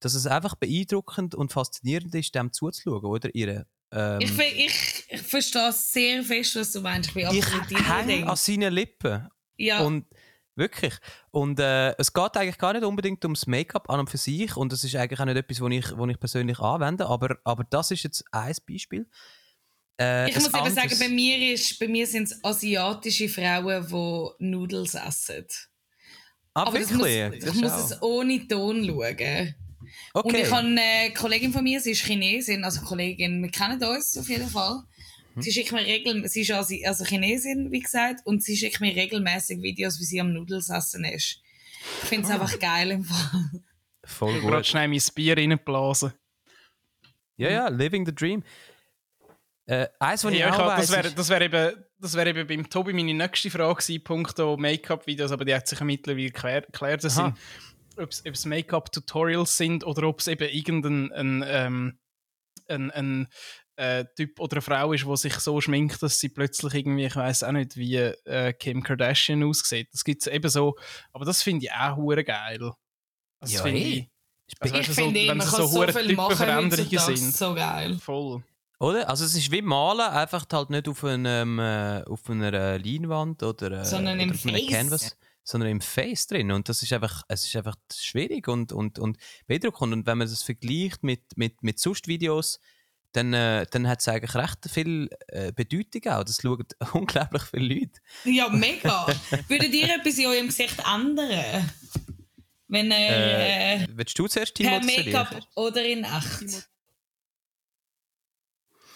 dass es einfach beeindruckend und faszinierend ist, dem zuzuschauen, oder? Ihre, ähm, Ich, ich, ich verstehe sehr fest, was du meinst. Ich bin ich absolut deiner hänge an seinen Lippen. Ja, Und wirklich. Und äh, es geht eigentlich gar nicht unbedingt ums Make-up an und für sich. Und das ist eigentlich auch nicht etwas, was ich, was ich persönlich anwende. Aber, aber das ist jetzt ein Beispiel. Äh, ich muss eben anderes- sagen, bei mir, ist, bei mir sind es asiatische Frauen, die Nudels essen. Ah, Aber das wirklich? muss, Das ich ist muss auch- es ohne Ton schauen. Und Okay. ich habe eine Kollegin von mir, sie ist Chinesin, also Kollegin, wir kennen uns auf jeden Fall. Mhm. Sie schickt mir regel, sie ist also, also Chinesin, wie gesagt, und sie schickt mir regelmäßig Videos, wie sie am Nudels essen ist. Ich finde es Ah. einfach geil im Fall. Voll Ich gerade gut. schnell mein Bier reinblasen. Ja, ja, living the dream. Äh, eins, was ja, ich auch hab- das weiss, wäre das wär eben, das wär eben beim Tobi meine nächste Frage gewesen, punkto Make-up-Videos, aber die hat sich mittlerweile geklärt. geklärt das Aha. sind, ob es Make-up-Tutorials sind oder ob es eben irgendein ein, ähm, ein, ein, äh, Typ oder eine Frau ist, die sich so schminkt, dass sie plötzlich irgendwie, ich weiß auch nicht, wie äh, Kim Kardashian aussieht. Das gibt es eben so, aber das finde ich auch hure geil. Das Ja, finde eh. ich. Also, Ich so, finde eh, wenn man so so hure viel machen heutzutage, sind. so geil. Voll. Oder? Also es ist wie Malen, einfach halt nicht auf, einem, äh, auf einer Leinwand oder, äh, Sondern im oder auf einem Face. Canvas, sondern im Face drin. Und das ist einfach, es ist einfach schwierig und, und, und beeindruckend. Und wenn man das vergleicht mit, mit, mit sonst Videos, dann, äh, dann hat es eigentlich recht viel äh, Bedeutung auch. Das schauen <laughs> unglaublich viele Leute. Ja, mega. Würdet ihr etwas in eurem Gesicht ändern? Wenn ihr äh, Äh, willst du zuerst Timo per? Make-up oder in echt?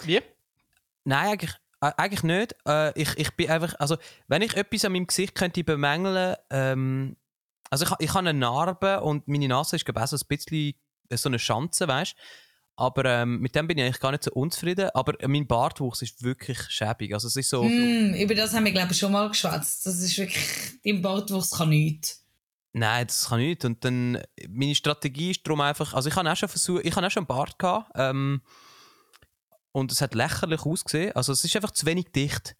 Wie? Nein, eigentlich, äh, eigentlich nicht. Äh, ich, ich bin einfach, also wenn ich etwas an meinem Gesicht könnte bemängeln, ähm, also ich, ich habe eine Narbe und meine Nase ist glaube ich auch so ein bisschen äh, so eine Schanze, weißt Aber ähm, mit dem bin ich eigentlich gar nicht so unzufrieden. Aber mein Bartwuchs ist wirklich schäbig. Also es ist so, Hm, über das haben wir, glaube ich, schon mal geschwätzt. Das ist wirklich, dein Bartwuchs kann nichts. nein, das kann nicht. Und dann, meine Strategie ist darum einfach, also ich habe auch schon versucht, ich habe auch schon einen Bart gehabt, ähm, und es hat lächerlich ausgesehen. Also es ist einfach zu wenig dicht.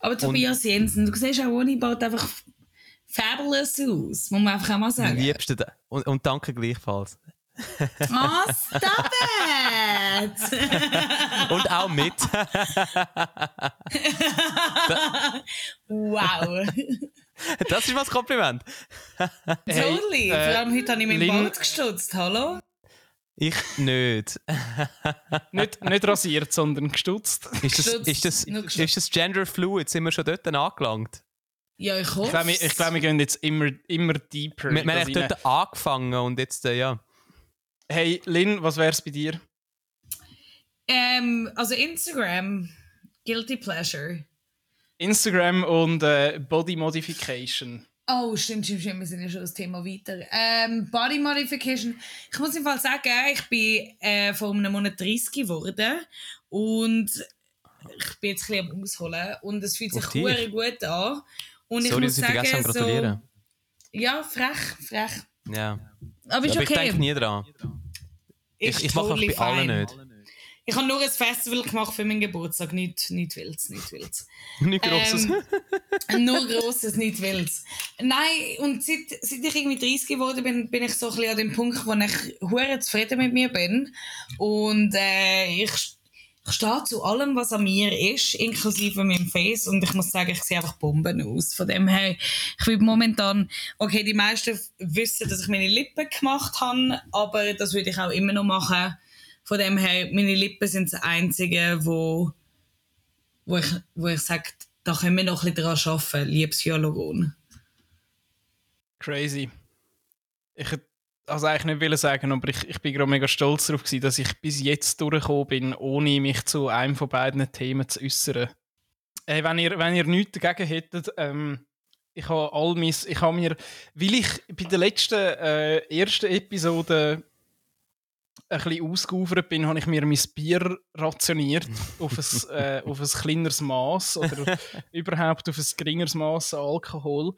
Aber Tobias Jensen, du siehst auch ohne Bart einfach fabulous aus. Muss man einfach auch mal Am sagen. liebsten. da- Und, und danke gleichfalls. Oh, stop it! <laughs> Und auch mit. wow. Das ist mal ein Kompliment. Hey, totally. äh, Vor allem heute habe ich meinen Lin- Bart gestutzt. Hallo? Ich nicht. Nicht, nicht rasiert, sondern gestutzt. Ist das, Gestutzt, ist das, gestutzt. ist das Gender Fluid? Sind wir schon dort angelangt? Ja, ich hoffe. Ich glaube, ich, glaub, wir gehen jetzt immer, immer deeper. Wir, wir haben dort angefangen und jetzt, äh, ja. Hey, Lynn, was wär's bei dir? Ähm, also Instagram, Guilty Pleasure. Instagram und äh, Body Modification. Oh, stimmt, stimmt, stimmt. Wir sind ja schon das Thema weiter. Ähm, Body Modification. Ich muss im Fall sagen, ich bin äh, vor einem Monat 30 geworden und ich bin jetzt ein bisschen am Ausholen und es fühlt sich sehr gut an. Und ich Sorry, muss dass ich vergessen sagen, so, ja, frech, frech. Ja. Aber ist Aber ich okay. denke nie dran. Ist Ich, ich mache totally bei allen nicht. Ich habe nur ein Festival gemacht für meinen Geburtstag. Nicht, nicht wilds, nicht wilds. <laughs> Nicht grosses. Ähm, nur grosses, nicht wilds. Nein, und seit, seit ich irgendwie 30 geworden bin, bin ich so ein bisschen an dem Punkt, wo ich hure zufrieden mit mir bin. Und äh, ich, ich stehe zu allem, was an mir ist, inklusive meinem Face. Und ich muss sagen, ich sehe einfach Bomben aus. Von dem her, ich bin momentan, okay, die meisten wissen, dass ich meine Lippen gemacht habe, aber das würde ich auch immer noch machen. Von dem her, meine Lippen sind das Einzige, wo wo ich, wo ich sage, da können wir noch ein bisschen dran arbeiten, liebes Hyaluron. Crazy. Ich hätte also eigentlich nicht wollen sagen, aber ich, ich bin gerade mega stolz darauf gewesen, dass ich bis jetzt durchgekommen bin, ohne mich zu einem von beiden Themen zu äußern. Hey, wenn ihr, wenn ihr nichts dagegen hättet, ähm, ich habe all mein, ich habe mir, weil ich bei der letzten äh, ersten Episode ein bisschen ausgeufert bin, habe ich mir mein Bier rationiert <laughs> auf ein, äh, auf ein kleineres Maß oder <laughs> überhaupt auf ein geringeres Maß an Alkohol.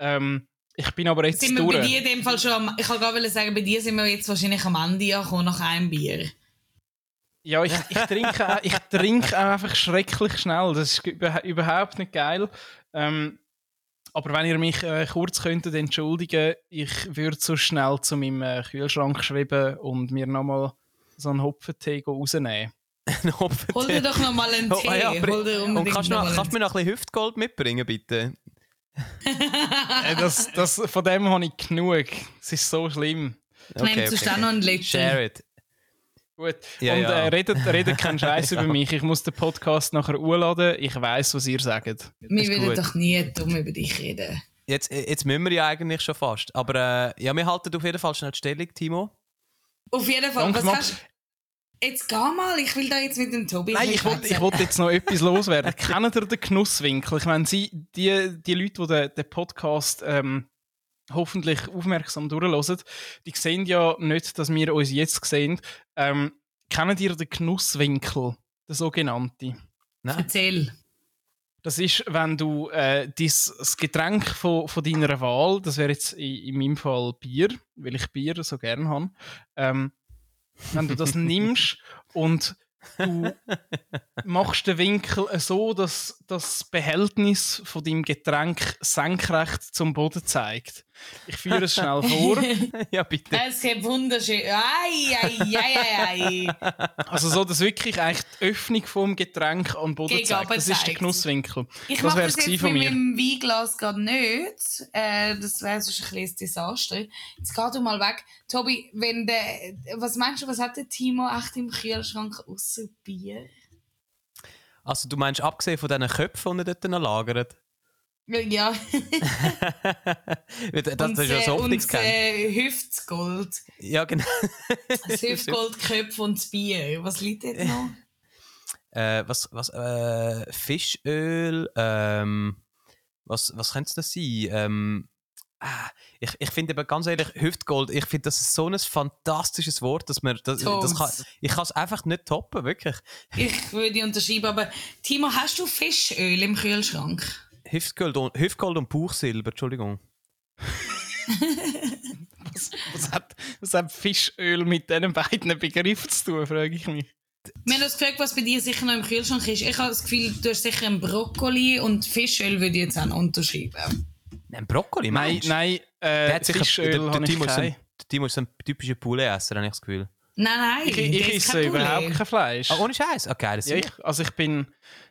Ähm, ich bin aber jetzt Sind wir durch. bei dir in dem Fall schon am, ich kann gerade sagen, bei dir sind wir jetzt wahrscheinlich am Ende angekommen, nach einem Bier. Ja, ich, ich, trinke, auch- ich trinke auch einfach schrecklich schnell. Das ist überha- überhaupt nicht geil. Ähm, aber wenn ihr mich äh, kurz könntet entschuldigen, ich würde so schnell zu meinem äh, Kühlschrank schreiben und mir nochmal so einen Hopfentee go rausnehmen. <laughs> Ein Hopfentee. Hol dir doch noch mal einen Oh, Tee. ah ja, Hol dir und kannst du noch kannst mir noch ein bisschen Hüftgold mitbringen, bitte? Äh, das, das, von dem habe ich genug. Es ist so schlimm. Ich nehme sonst auch noch einen Liter. Share it. Gut. Ja, und ja. Äh, redet, redet keinen Scheiß über <laughs> mich. Ich muss den Podcast nachher urladen. Ich weiß, was ihr sagt. Wir würden doch nie dumm über dich reden. Jetzt, jetzt müssen wir ja eigentlich schon fast. Aber äh, ja, wir halten auf jeden Fall schnell die Stellung, Timo. Auf jeden Fall. Danke, Was hast Jetzt geh mal, ich will da jetzt mit dem Tobi Nein, ich wollte ich wollt jetzt noch etwas loswerden. <laughs> Kennt ihr den Genusswinkel? Ich meine, Sie, die, die Leute, die den, den Podcast ähm, hoffentlich aufmerksam durchhören, die sehen ja nicht, dass wir uns jetzt sehen. Ähm, kennt ihr den Genusswinkel, der sogenannte? Nein. Erzähl. Das ist, wenn du äh, dies, das Getränk von, von deiner Wahl, das wäre jetzt in, in meinem Fall Bier, weil ich Bier so gern habe, ähm, wenn du das nimmst und du <laughs> machst den Winkel so, dass das Behältnis von deinem Getränk senkrecht zum Boden zeigt. Ich führe es schnell vor. <laughs> ja, bitte. Es gibt wunderschön. Ei, ei, ei, ei, ei. Also so, dass wirklich eigentlich die Öffnung vom Getränk den Boden Gegen zeigt. Das ist der. Genusswinkel. Ich Das mache wär's das gewesen jetzt von mit mir. meinem Weinglas gerade nicht. Äh, das wäre sonst ein kleines Desaster. Jetzt geh du mal weg. Tobi, wenn der, was meinst du, was hat der Timo echt im Kühlschrank außer Bier? Also, du meinst, abgesehen von diesen Köpfen, die er dort noch lagert? Ja, <laughs> das, das und, ist ja so oft und nichts kennt. äh, Hüftgold. Ja, genau. Das <laughs> Hüftgoldköpfe und das Bier. Was liegt jetzt noch? äh, was, was, äh, Fischöl, ähm, was, was könnte es das sein? Ähm, ah, ich, ich finde aber ganz ehrlich, Hüftgold, ich finde das ist so ein fantastisches Wort, dass man, das, das kann, ich kann es einfach nicht toppen, wirklich. Ich würde unterschreiben, aber Timo, hast du Fischöl im Kühlschrank? Hüftgold und, Hüftgold und Bauchsilber, Entschuldigung. Was, was, hat, was hat Fischöl mit diesen beiden Begriffen zu tun, frage ich mich. Wir haben uns gefragt, was bei dir sicher noch im Kühlschrank ist. Ich habe das Gefühl, du hast sicher einen Brokkoli und Fischöl würde ich jetzt auch unterschreiben. Nein, Brokkoli, Nein, meinst nein, äh, Der hat sicher, Fischöl der, ein, der Timo ist ein typischer Poulet-Esser, habe ich das Gefühl. Nein, nein, Ich, ich esse überhaupt kein Fleisch. Ah, ohne Scheiß? Okay, das ja, ich, also ich bin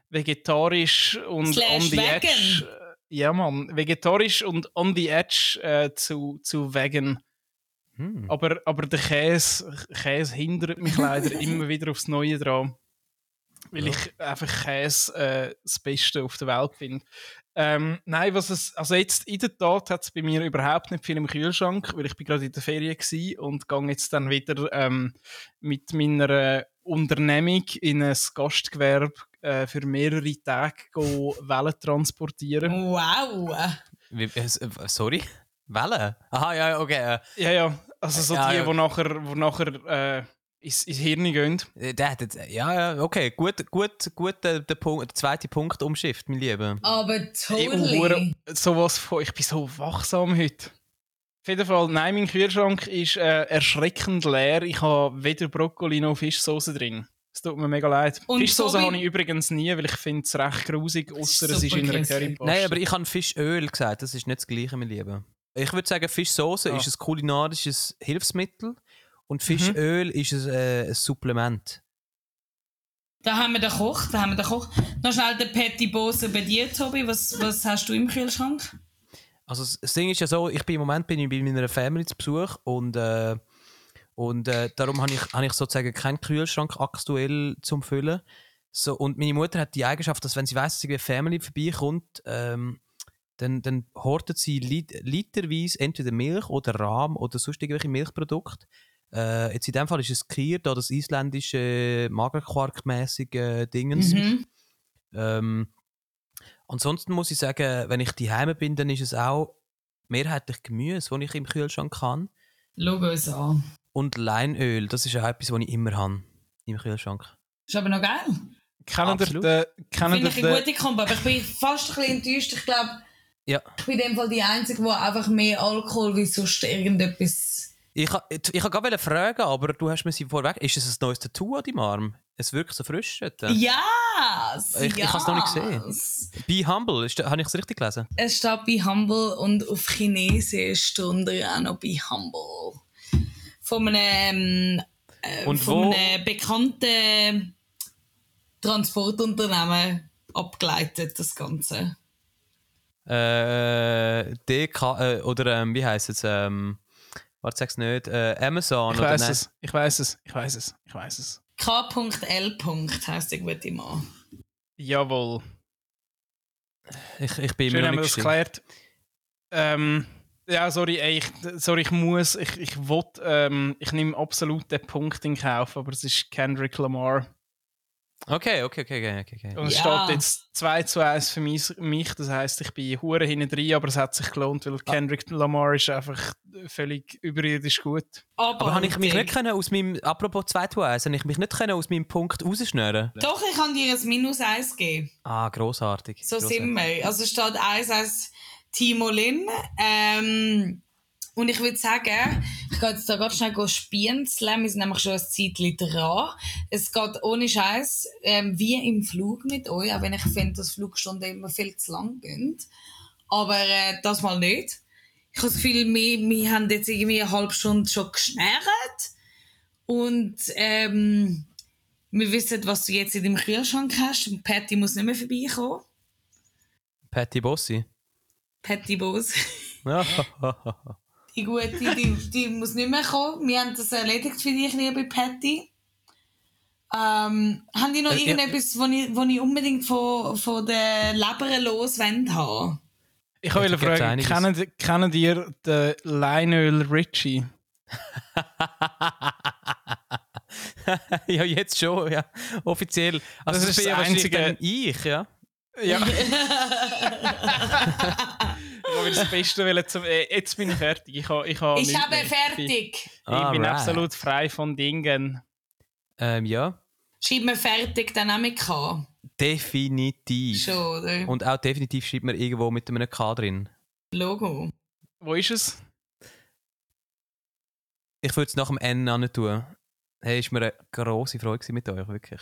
vegetarisch und Slash on the vegan. edge. äh, Ja, Mann, vegetarisch und on the edge äh, zu, zu vegan. hm. Aber, aber der Käse, Käse hindert mich leider <laughs> immer wieder aufs Neue dran. Weil Ja. ich einfach Käse äh, das Beste auf der Welt finde. Ähm, nein, was es, also jetzt in der Tat hat es bei mir überhaupt nicht viel im Kühlschrank, weil ich bin gerade in der Ferien gsi und gehe jetzt dann wieder ähm, mit meiner äh, Unternehmung in ein Gastgewerbe äh, für mehrere Tage go Wellen transportieren. Wow. Wie, äh, äh, sorry? Welle? Aha, ja, okay. Ja, ja, also so Ja, die, ja. die nachher, wo nachher äh, ins, ins Hirn gehen. Äh, der hat jetzt, ja, ja, okay. Gut, gut, gut der, der, Punkt, der zweite Punkt umschifft, mein Lieber. Aber totally. Hure- sowas von, ich bin so wachsam heute. Auf jeden Fall, nein, mein Kühlschrank ist äh, erschreckend leer. Ich habe weder Brokkoli noch Fischsoße drin. Es tut mir mega leid. Und Fischsoße habe ich übrigens nie, weil ich finde es recht grusig, außer es ist in einer. Currypaste. Nein, aber ich habe Fischöl gesagt, das ist nicht das Gleiche, mein Lieber. Ich würde sagen, Fischsoße Ah. ist ein kulinarisches Hilfsmittel und Fischöl ist ein, äh, ein Supplement. Da haben wir den Koch, da haben wir den Koch. Noch schnell den Petit Bose bei dir, Tobi. Was, was hast du im Kühlschrank? Also das- Ding ist ja so, ich bin im Moment bin ich bei meiner Family zu Besuch und, äh, und äh, darum habe ich, habe ich sozusagen keinen Kühlschrank aktuell zum Füllen. So, und meine Mutter hat die Eigenschaft, dass wenn sie weiß, dass eine Family vorbeikommt, ähm, dann, dann hortet sie lit literweise entweder Milch oder Rahm oder sonst irgendwelche Milchprodukte. Äh, jetzt in dem Fall ist es Kier, da das isländische Magerquark-mäßige äh, Dingens. Mhm. Ähm, ansonsten muss ich sagen, wenn ich daheim bin, dann ist es auch mehrheitlich Gemüse, das ich im Kühlschrank habe. Schau uns an. Und Leinöl, das ist auch etwas, was ich immer habe im Kühlschrank. Ist aber noch geil. Kennen ihr den, kennen Finde ich eine gute Kombo. Aber ich bin fast ein bisschen enttäuscht. Ich glaube, Ja. ich bin in dem Fall die Einzige, die einfach mehr Alkohol wie sonst irgendetwas. Ich, ha- ich wollte gerade fragen, aber du hast mir sie vorweg. Ist es ein neues Tattoo an deinem Arm? Es wirkt so frisch. dort. Ja! Ich- ich hab's noch nicht gesehen. Be humble, ist, habe ich es richtig gelesen? Es steht bei Humble und auf Chinesisch steht er auch noch bei Humble. Von einem, äh, Und von wo- einem bekannten Transportunternehmen abgeleitet, das Ganze. Äh, DK, äh, oder ähm, wie heisst es? Ähm, warte, sag's nicht. Äh, Amazon ich oder weiß nein? es, ich weiß es, ich weiß es, ich weiß es. K.L. heisst der gute Mann. Jawohl. Ich, ich bin Schön mir haben wir nicht das geklärt. Ähm, Ja, sorry, ey, ich, sorry, ich muss, ich, ich will, ähm, ich nehme absolut den Punkt in Kauf, aber es ist Kendrick Lamar. Okay, okay, okay, okay, okay. Und es Ja. steht jetzt 2 zu 1 für mich, das heisst, ich bin hure hinten drin, aber es hat sich gelohnt, weil Kendrick Lamar ist einfach völlig überirdisch gut. Aber habe ich mich nicht können aus meinem, apropos 2 zu 1, habe ich mich nicht können aus meinem Punkt rausschnüren Doch, ich kann dir ein Minus 1 geben. Ah, grossartig. So grossartig. sind wir. Also es steht 1 als Timo Lin. Ähm, und ich würde sagen, ich gehe jetzt da ganz schnell spienzeln. Wir sind nämlich schon ein Zeitchen dran. Es geht ohne Scheiß ähm, wie im Flug mit euch, auch wenn ich finde, dass Flugstunden immer viel zu lang gehen. Aber äh, das mal nicht. Ich habe das Gefühl, wir, wir haben jetzt irgendwie eine halbe Stunde schon geschnärrt. Und ähm, wir wissen, was du jetzt in deinem Kühlschrank hast. Und Patty muss nicht mehr vorbeikommen. Patty Bossi. Patty Bose. <laughs> <laughs> Ja. Die gute, die, die muss nicht mehr kommen. Wir haben das erledigt für dich, liebe Patty. Ähm, haben die noch Äh, ja. irgendetwas, wo ich, wo ich unbedingt von, von der Leber los haben? Ich wollte fragen, kennen, kennen ihr den Lionel Richie? <laughs> ja, jetzt schon, ja. Offiziell. Also Das das, ist ja das einzige- ich, ja. Ja. <laughs> <laughs> ich wollte das Beste wollen zum. Äh, jetzt bin ich fertig. Ich, ha, ich, ha Ich habe mehr. fertig. Ich bin Alright. absolut frei von Dingen. Ähm, ja, Schreib mir fertig, dann auch mit K. definitiv. Schon, oder? Und auch definitiv schreibt man irgendwo mit einem K drin. Logo. Wo ist es? Ich würde es nach dem N an tun. Hey, ist mir eine grosse Freude mit euch, wirklich.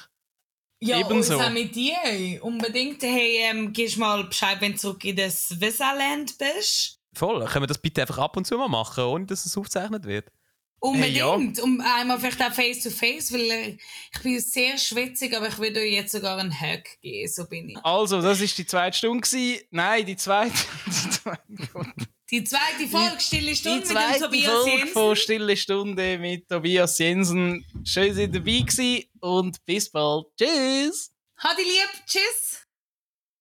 Ja, Ebenso. und auch mit dir. Unbedingt. Hey, ähm, gibst mal Bescheid, wenn du zurück in das Switzerland bist. Voll. Können wir das bitte einfach ab und zu mal machen, ohne dass es aufgezeichnet wird? Unbedingt. Um einmal vielleicht auch face to face, weil äh, ich bin sehr schwitzig, aber ich würde euch jetzt sogar einen Hug geben, so bin ich. Also, das ist die zweite Stunde. Gewesen. Nein, die zweite. <laughs> Die zweite, Die zweite Folge, Stille Stunde die mit zweite Tobias Folge Jensen. von Stille Stunde mit Tobias Jensen. Schön, dass ihr dabei gewesen und bis bald. Tschüss! Hadi lieb, tschüss.